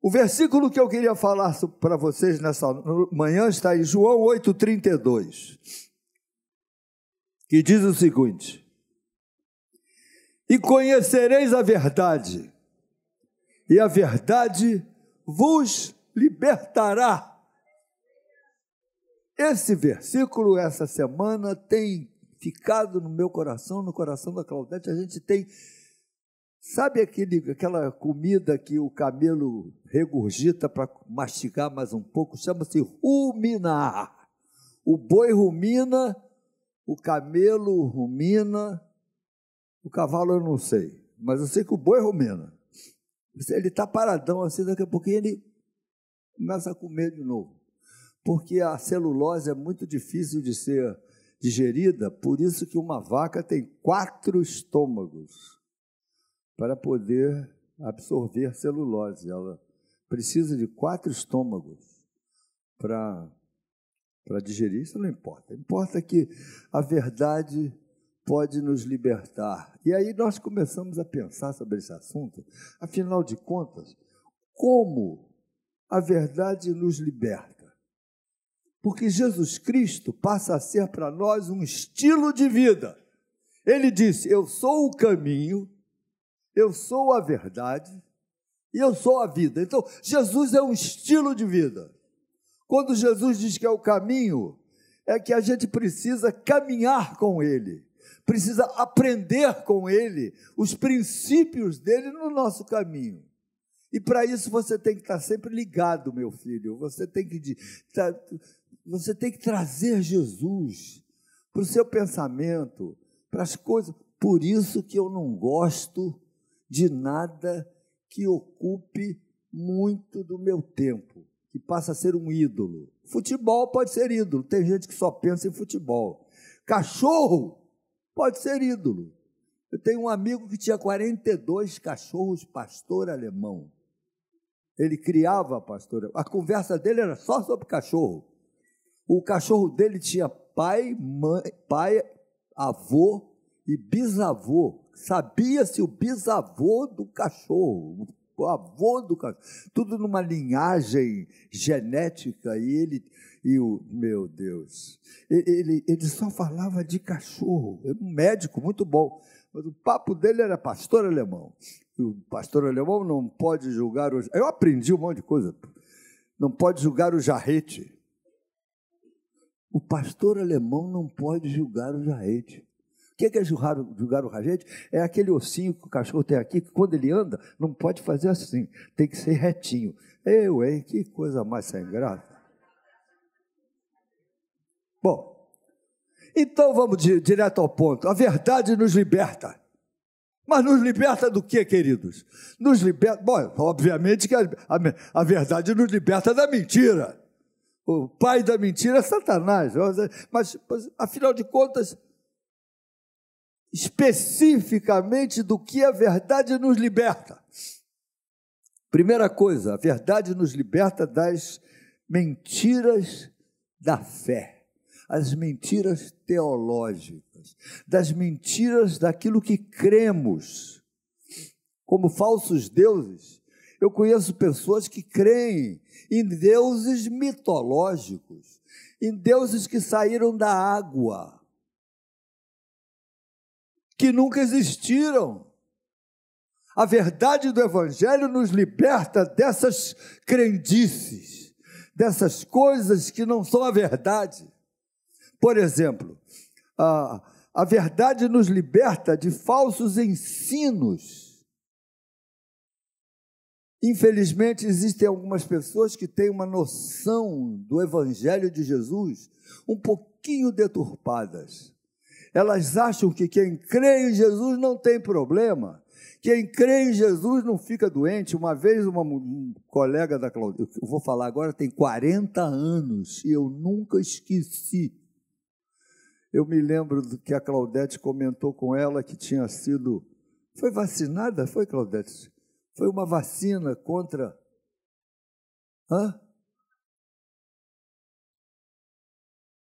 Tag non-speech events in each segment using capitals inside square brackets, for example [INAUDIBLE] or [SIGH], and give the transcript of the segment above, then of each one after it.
O versículo que eu queria falar para vocês nessa manhã está em João 8,32, que diz o seguinte: E conhecereis a verdade, e a verdade vos libertará. Esse versículo, essa semana, tem ficado no meu coração, no coração da Claudete. A gente tem Sabe aquele, aquela comida que o camelo regurgita para mastigar mais um pouco? Chama-se ruminar. O boi rumina, o camelo rumina, o cavalo eu não sei, mas eu sei que o boi rumina. Ele está paradão assim, daqui a pouquinho ele começa a comer de novo. Porque a celulose é muito difícil de ser digerida, por isso que uma vaca tem quatro estômagos para poder absorver celulose. Ela precisa de quatro estômagos para, para digerir. Isso não importa. Importa que a verdade pode nos libertar. E aí nós começamos a pensar sobre esse assunto. Afinal de contas, como a verdade nos liberta? Porque Jesus Cristo passa a ser para nós um estilo de vida. Ele disse: Eu sou o caminho, eu sou a verdade e eu sou a vida. Então, Jesus é um estilo de vida. Quando Jesus diz que é o caminho, é que a gente precisa caminhar com Ele, precisa aprender com Ele os princípios dele no nosso caminho. E para isso você tem que estar sempre ligado, meu filho. Você tem que, você tem que trazer Jesus para o seu pensamento, para as coisas. Por isso que eu não gosto de nada que ocupe muito do meu tempo, que passa a ser um ídolo. Futebol pode ser ídolo, tem gente que só pensa em futebol. Cachorro pode ser ídolo. Eu tenho um amigo que tinha 42 cachorros pastor alemão. Ele criava pastor. A conversa dele era só sobre cachorro. O cachorro dele tinha pai, mãe, pai, avô e bisavô sabia-se o bisavô do cachorro, o avô do cachorro, tudo numa linhagem genética, e ele, e o, meu Deus, ele, ele só falava de cachorro, um médico muito bom, mas o papo dele era pastor alemão, o pastor alemão não pode julgar, o, eu aprendi um monte de coisa, não pode julgar o jarrete, o pastor alemão não pode julgar o jarrete que é julgar, o rajete? É aquele ossinho que o cachorro tem aqui, que quando ele anda, não pode fazer assim, tem que ser retinho. Eu, hein? Que coisa mais sem graça. Bom, então vamos direto ao ponto. A verdade nos liberta. Mas nos liberta do que, queridos? Nos liberta. Bom, obviamente que a, a, a verdade nos liberta da mentira. O pai da mentira é Satanás. Mas afinal de contas, especificamente do que a verdade nos liberta. Primeira coisa, a verdade nos liberta das mentiras da fé, as mentiras teológicas, das mentiras daquilo que cremos, como falsos deuses. Eu conheço pessoas que creem em deuses mitológicos, em deuses que saíram da água, que nunca existiram. A verdade do Evangelho nos liberta dessas crendices, dessas coisas que não são a verdade. Por exemplo, a, a verdade nos liberta de falsos ensinos. Infelizmente, existem algumas pessoas que têm uma noção do Evangelho de Jesus um pouquinho deturpadas. Elas acham que quem crê em Jesus não tem problema. Quem crê em Jesus não fica doente. Uma vez, uma um colega da Claudete, eu vou falar agora, tem 40 anos e eu nunca esqueci. Eu me lembro do que a Claudete comentou com ela que tinha sido. Foi vacinada? Foi, Claudete? Foi uma vacina contra. Hã?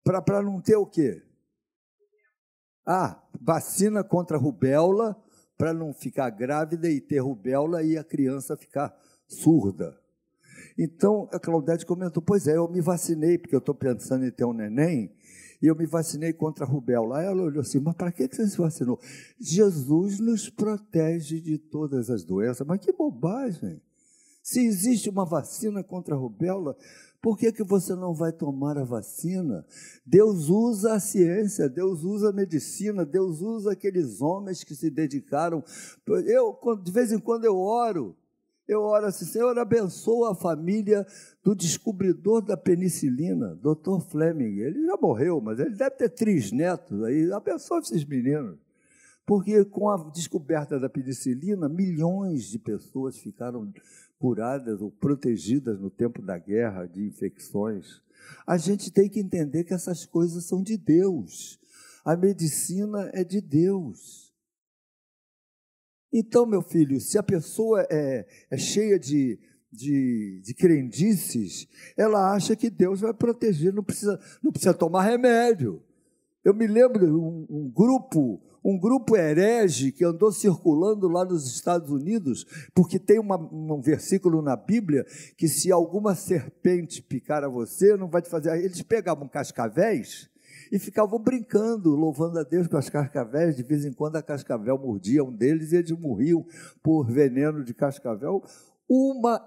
Para não ter o quê? Ah, vacina contra rubéola para não ficar grávida e ter rubéola e a criança ficar surda. Então, a Claudete comentou: Pois é, eu me vacinei, porque eu estou pensando em ter um neném, e eu me vacinei contra a rubéola. Aí ela olhou assim: Mas para que você se vacinou? Jesus nos protege de todas as doenças. Mas que bobagem! Se existe uma vacina contra a rubéola, por que, que você não vai tomar a vacina? Deus usa a ciência, Deus usa a medicina, Deus usa aqueles homens que se dedicaram. Eu, de vez em quando, eu oro. Eu oro assim, Senhor, abençoa a família do descobridor da penicilina, Dr. Fleming. Ele já morreu, mas ele deve ter três netos aí. Abençoa esses meninos. Porque com a descoberta da penicilina, milhões de pessoas ficaram curadas ou protegidas no tempo da guerra de infecções. A gente tem que entender que essas coisas são de Deus. A medicina é de Deus. Então, meu filho, se a pessoa é, é cheia de, de, de crendices, ela acha que Deus vai proteger, não precisa, não precisa tomar remédio. Eu me lembro de um, um grupo um grupo herege que andou circulando lá nos Estados Unidos, porque tem uma, um versículo na Bíblia que se alguma serpente picar a você, não vai te fazer. Eles pegavam cascavéis e ficavam brincando, louvando a Deus com as cascavéis. De vez em quando a cascavel mordia um deles e eles morriam por veneno de cascavel. Uma,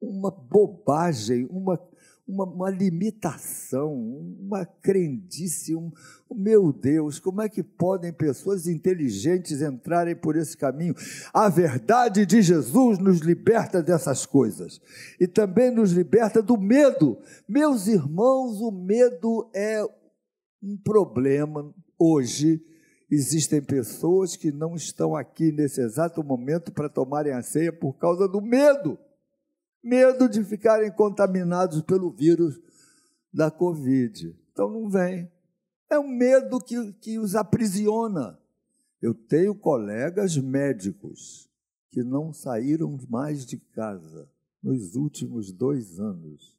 uma bobagem, uma uma, uma limitação, uma crendice, um, meu Deus, como é que podem pessoas inteligentes entrarem por esse caminho? A verdade de Jesus nos liberta dessas coisas e também nos liberta do medo. Meus irmãos, o medo é um problema hoje. Existem pessoas que não estão aqui nesse exato momento para tomarem a ceia por causa do medo medo de ficarem contaminados pelo vírus da Covid. Então não vem. É um medo que, que os aprisiona. Eu tenho colegas médicos que não saíram mais de casa nos últimos dois anos.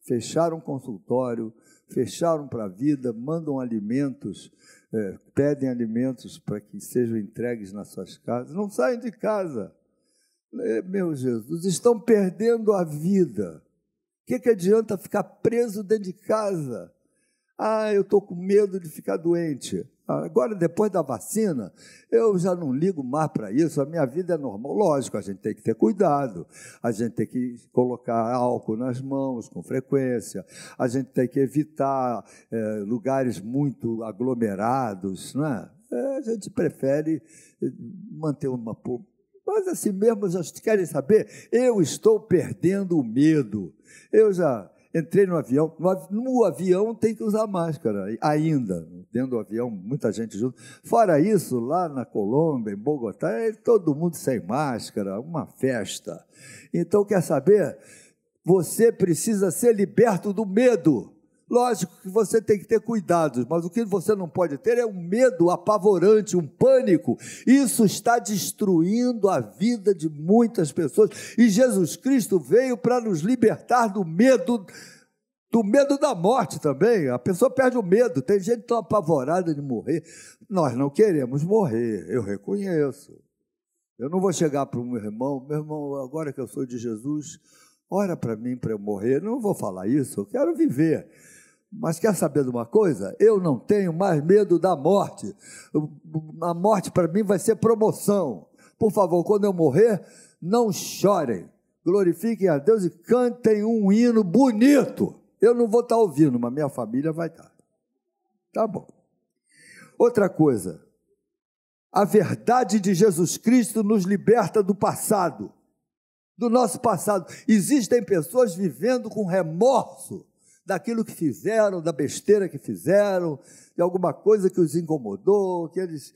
Fecharam consultório, fecharam para a vida, mandam alimentos, é, pedem alimentos para que sejam entregues nas suas casas, não saem de casa. É, meu Jesus, estão perdendo a vida. O que, que adianta ficar preso dentro de casa? Ah, eu estou com medo de ficar doente. Agora, depois da vacina, eu já não ligo mais para isso, a minha vida é normal. Lógico, a gente tem que ter cuidado, a gente tem que colocar álcool nas mãos com frequência, a gente tem que evitar é, lugares muito aglomerados, não é? é? A gente prefere manter uma mas assim mesmo, já querem saber? Eu estou perdendo o medo. Eu já entrei no avião. No, avião tem que usar máscara, ainda. Dentro do avião, muita gente junto. Fora isso, lá na Colômbia, em Bogotá, é todo mundo sem máscara, uma festa. Então, quer saber? Você precisa ser liberto do medo. Lógico que você tem que ter cuidados, mas o que você não pode ter é um medo apavorante, um pânico. Isso está destruindo a vida de muitas pessoas. E Jesus Cristo veio para nos libertar do medo, do medo da morte também. A pessoa perde o medo. Tem gente tão apavorada de morrer. Nós não queremos morrer, eu reconheço. Eu não vou chegar para o meu irmão, meu irmão, agora que eu sou de Jesus, ora para mim para eu morrer. Não vou falar isso, eu quero viver. Mas quer saber de uma coisa? Eu não tenho mais medo da morte. A morte para mim vai ser promoção. Por favor, quando eu morrer, não chorem. Glorifiquem a Deus e cantem um hino bonito. Eu não vou estar ouvindo, mas minha família vai estar. Tá bom. Outra coisa. A verdade de Jesus Cristo nos liberta do passado, do nosso passado. Existem pessoas vivendo com remorso daquilo que fizeram, da besteira que fizeram, de alguma coisa que os incomodou, que eles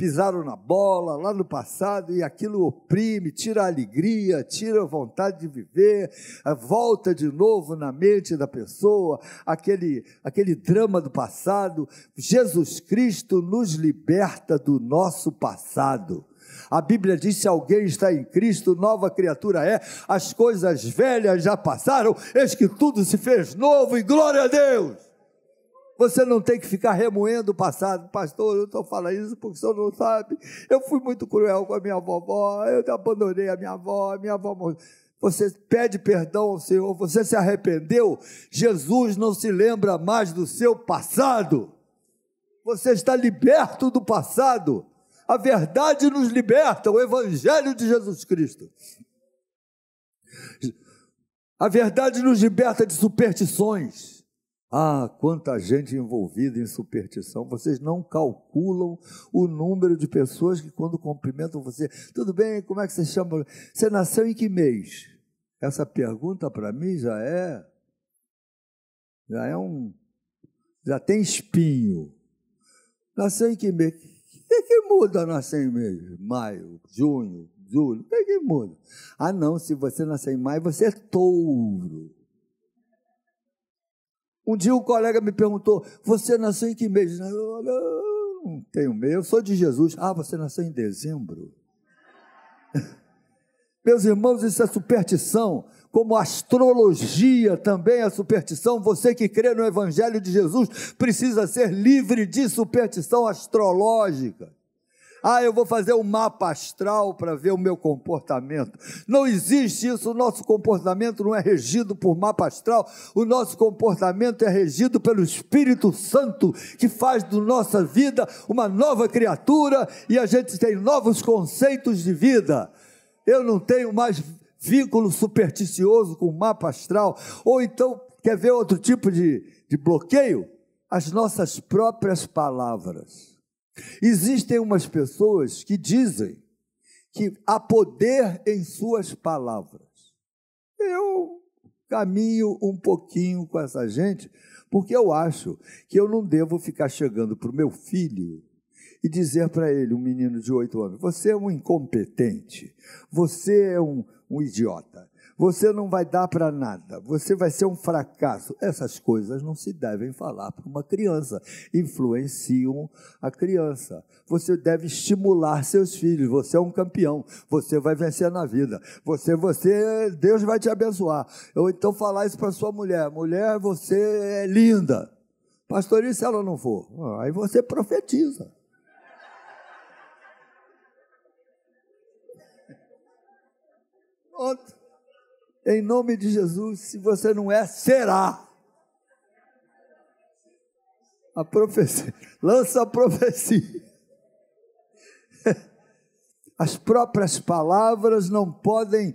pisaram na bola lá no passado e aquilo oprime, tira a alegria, tira a vontade de viver, volta de novo na mente da pessoa, aquele, aquele drama do passado. Jesus Cristo nos liberta do nosso passado. A Bíblia diz: se alguém está em Cristo, nova criatura é, as coisas velhas já passaram, eis que tudo se fez novo e glória a Deus. Você não tem que ficar remoendo o passado, pastor. Eu estou falando isso porque o senhor não sabe. Eu fui muito cruel com a minha vovó, eu abandonei a minha avó, a minha avó morreu. você pede perdão ao Senhor, você se arrependeu, Jesus não se lembra mais do seu passado. Você está liberto do passado. A verdade nos liberta, o Evangelho de Jesus Cristo. A verdade nos liberta de superstições. Ah, quanta gente envolvida em superstição. Vocês não calculam o número de pessoas que, quando cumprimentam você, tudo bem, como é que você chama? Você nasceu em que mês? Essa pergunta para mim já é. Já é um. Já tem espinho. Nasceu em que mês? Que, que muda nascer em mês? Maio, junho, julho. O que, que muda? Ah, não, se você nascer em maio, você é touro. Um dia um colega me perguntou: Você nasceu em que mês? Eu, não tenho mês, eu sou de Jesus. Ah, você nasceu em dezembro. [LAUGHS] Meus irmãos, isso é superstição, como astrologia também é superstição. Você que crê no Evangelho de Jesus precisa ser livre de superstição astrológica. Ah, eu vou fazer um mapa astral para ver o meu comportamento. Não existe isso. O nosso comportamento não é regido por mapa astral. O nosso comportamento é regido pelo Espírito Santo, que faz da nossa vida uma nova criatura e a gente tem novos conceitos de vida. Eu não tenho mais vínculo supersticioso com o mapa astral. Ou então, quer ver outro tipo de, de bloqueio? As nossas próprias palavras. Existem umas pessoas que dizem que há poder em suas palavras. Eu caminho um pouquinho com essa gente, porque eu acho que eu não devo ficar chegando para o meu filho e dizer para ele, um menino de oito anos: você é um incompetente, você é um, um idiota, você não vai dar para nada, você vai ser um fracasso. Essas coisas não se devem falar para uma criança, influenciam a criança. Você deve estimular seus filhos, você é um campeão, você vai vencer na vida. Você, você, Deus vai te abençoar. Ou então falar isso para sua mulher: mulher, você é linda. Pastor, e se ela não for? Aí você profetiza. Pronto. Em nome de Jesus, se você não é, será. A profecia, [LAUGHS] lança a profecia. [LAUGHS] As próprias palavras não podem,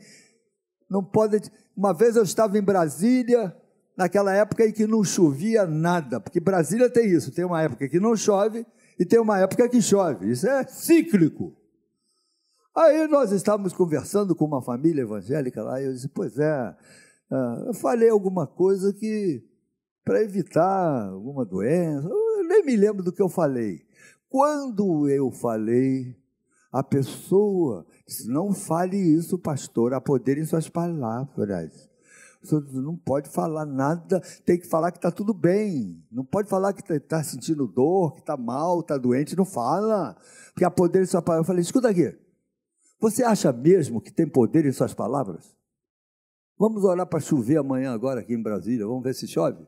não podem. Uma vez eu estava em Brasília, naquela época em que não chovia nada, porque Brasília tem isso, tem uma época que não chove e tem uma época que chove. Isso é cíclico. Aí nós estávamos conversando com uma família evangélica lá, e eu disse, pois é, ah, eu falei alguma coisa que, para evitar alguma doença, eu nem me lembro do que eu falei. Quando eu falei, a pessoa disse, não fale isso, pastor, há poder em suas palavras. Você não pode falar nada, tem que falar que está tudo bem. Não pode falar que está tá sentindo dor, que está mal, está doente, não fala. Porque há poder em suas palavras. Eu falei, escuta aqui, você acha mesmo que tem poder em suas palavras? Vamos orar para chover amanhã, agora aqui em Brasília. Vamos ver se chove?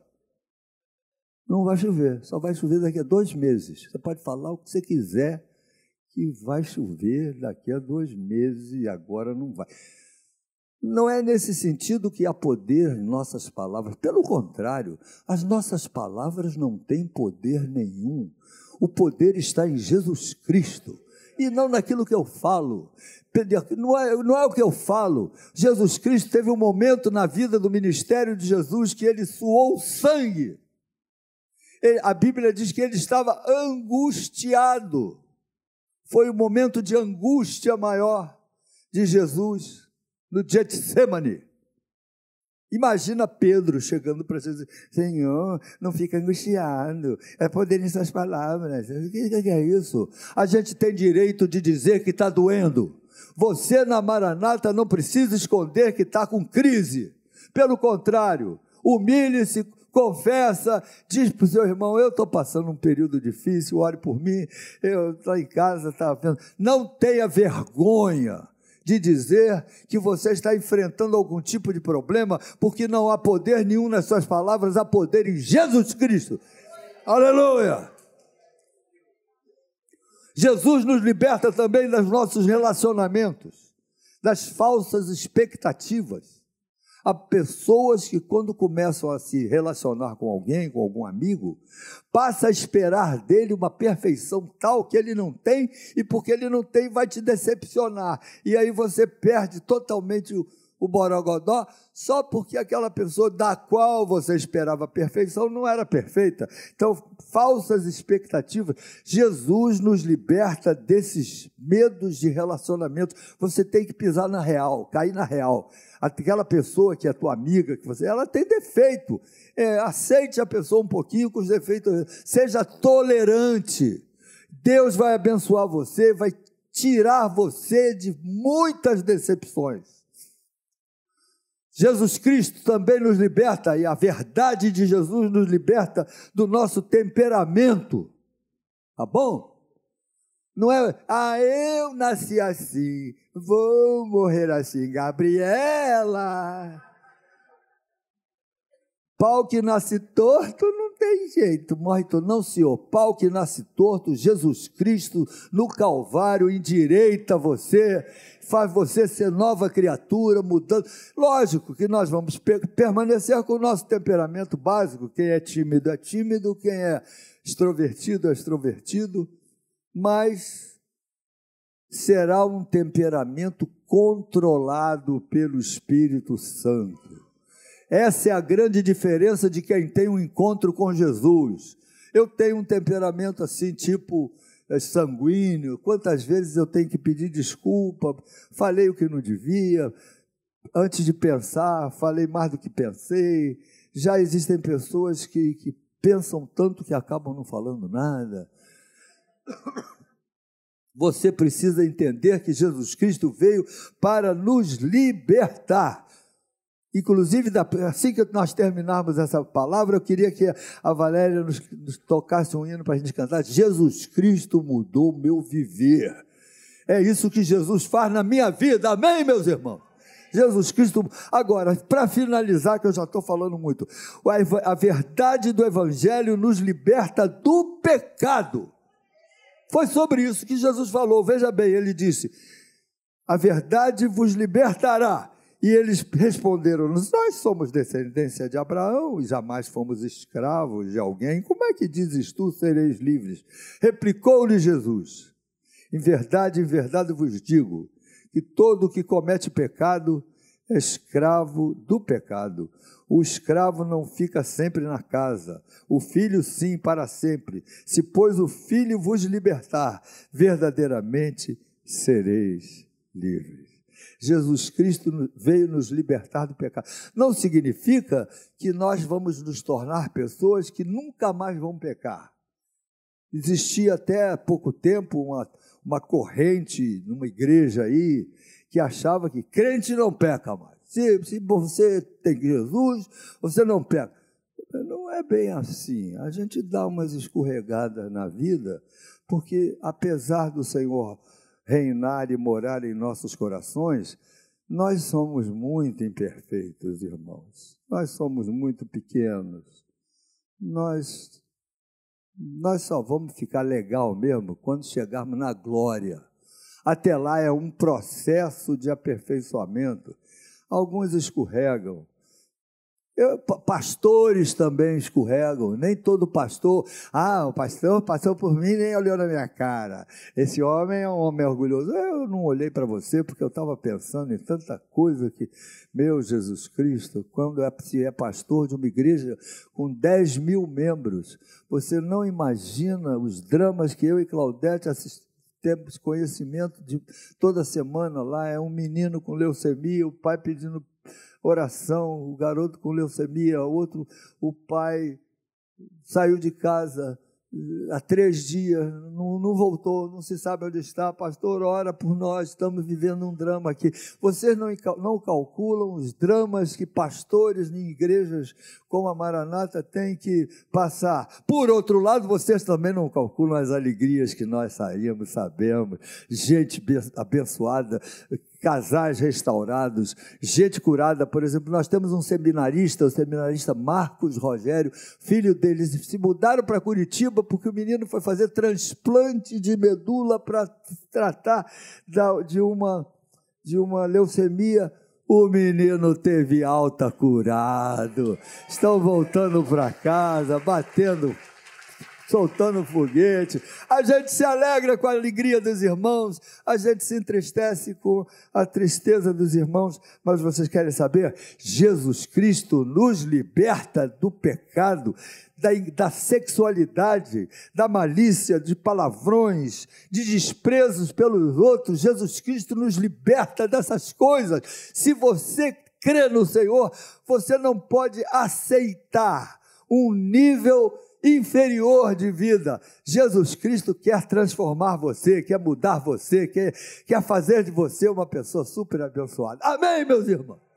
Não vai chover, só vai chover daqui a dois meses. Você pode falar o que você quiser, que vai chover daqui a dois meses e agora não vai. Não é nesse sentido que há poder em nossas palavras. Pelo contrário, as nossas palavras não têm poder nenhum. O poder está em Jesus Cristo e não naquilo que eu falo. Não é, não é o que eu falo. Jesus Cristo teve um momento na vida do ministério de Jesus que ele suou sangue. Ele, a Bíblia diz que ele estava angustiado. Foi o momento de angústia maior de Jesus no Getsemane. Imagina Pedro chegando para Jesus, Senhor, não fica angustiado, é poder em suas palavras. O que é isso? A gente tem direito de dizer que está doendo. Você na Maranata não precisa esconder que está com crise. Pelo contrário, humilhe-se, confessa, diz para o seu irmão: Eu estou passando um período difícil, ore por mim, eu estou em casa, tá vendo. Não tenha vergonha de dizer que você está enfrentando algum tipo de problema, porque não há poder nenhum nas suas palavras, há poder em Jesus Cristo. Aleluia! Jesus nos liberta também dos nossos relacionamentos. das falsas expectativas. Há pessoas que, quando começam a se relacionar com alguém, com algum amigo, passa a esperar dele uma perfeição tal que ele não tem, e porque ele não tem, vai te decepcionar. E aí você perde totalmente o, o borogodó só porque aquela pessoa da qual você esperava perfeição não era perfeita. Então, falsas expectativas. Jesus nos liberta desses medos de relacionamento. Você tem que pisar na real, cair na real. Aquela pessoa que é tua amiga, que você, ela tem defeito. É, aceite a pessoa um pouquinho com os defeitos. Seja tolerante. Deus vai abençoar você, vai tirar você de muitas decepções. Jesus Cristo também nos liberta, e a verdade de Jesus nos liberta do nosso temperamento. Tá bom? Não é, ah, eu nasci assim, vou morrer assim, Gabriela. Pau que nasce torto não tem jeito, morre todo. Não, senhor, pau que nasce torto, Jesus Cristo no Calvário endireita você faz você ser nova criatura, mudando. Lógico que nós vamos permanecer com o nosso temperamento básico. Quem é tímido é tímido, quem é extrovertido é extrovertido, mas será um temperamento controlado pelo Espírito Santo. Essa é a grande diferença de quem tem um encontro com Jesus. Eu tenho um temperamento assim, tipo é sanguíneo, quantas vezes eu tenho que pedir desculpa, falei o que não devia, antes de pensar, falei mais do que pensei. Já existem pessoas que, que pensam tanto que acabam não falando nada. Você precisa entender que Jesus Cristo veio para nos libertar. Inclusive, assim que nós terminarmos essa palavra, eu queria que a Valéria nos, nos tocasse um hino para a gente cantar. Jesus Cristo mudou meu viver. É isso que Jesus faz na minha vida. Amém, meus irmãos? Jesus Cristo. Agora, para finalizar, que eu já estou falando muito, a verdade do Evangelho nos liberta do pecado. Foi sobre isso que Jesus falou. Veja bem, ele disse: A verdade vos libertará. E eles responderam-nos: Nós somos descendência de Abraão e jamais fomos escravos de alguém. Como é que dizes tu sereis livres? Replicou-lhe Jesus: Em verdade, em verdade vos digo que todo que comete pecado é escravo do pecado. O escravo não fica sempre na casa, o filho sim para sempre. Se, pois, o filho vos libertar, verdadeiramente sereis livres. Jesus Cristo veio nos libertar do pecado. Não significa que nós vamos nos tornar pessoas que nunca mais vão pecar. Existia até pouco tempo uma, uma corrente numa igreja aí que achava que crente não peca mais. Se, se você tem Jesus, você não peca. Não é bem assim. A gente dá umas escorregadas na vida, porque apesar do Senhor reinar e morar em nossos corações, nós somos muito imperfeitos, irmãos. Nós somos muito pequenos. Nós nós só vamos ficar legal mesmo quando chegarmos na glória. Até lá é um processo de aperfeiçoamento. Alguns escorregam, eu, pastores também escorregam, nem todo pastor, ah, o pastor passou por mim nem olhou na minha cara. Esse homem é um homem orgulhoso. Eu não olhei para você porque eu estava pensando em tanta coisa que, meu Jesus Cristo, quando é, se é pastor de uma igreja com 10 mil membros, você não imagina os dramas que eu e Claudete assistimos temos conhecimento de toda semana lá, é um menino com leucemia, o pai pedindo oração, o garoto com leucemia, outro, o pai saiu de casa eh, há três dias, não, não, voltou, não se sabe onde está, pastor, ora por nós, estamos vivendo um drama aqui. Vocês não, não calculam os dramas que pastores em igrejas como a Maranata têm que passar. Por outro lado, vocês também não calculam as alegrias que nós saímos, sabemos, gente abençoada, casais restaurados, gente curada. Por exemplo, nós temos um seminarista, o seminarista Marcos Rogério, filho deles, se mudaram para Curitiba porque o menino foi fazer transplante de medula para tratar de uma de uma leucemia. O menino teve alta curado. Estão voltando para casa, batendo soltando foguete, a gente se alegra com a alegria dos irmãos, a gente se entristece com a tristeza dos irmãos, mas vocês querem saber? Jesus Cristo nos liberta do pecado, da, da sexualidade, da malícia, de palavrões, de desprezos pelos outros. Jesus Cristo nos liberta dessas coisas. Se você crê no Senhor, você não pode aceitar um nível inferior de vida. Jesus Cristo quer transformar você, quer mudar você, quer, quer fazer de você uma pessoa super abençoada. Amém, meus irmãos?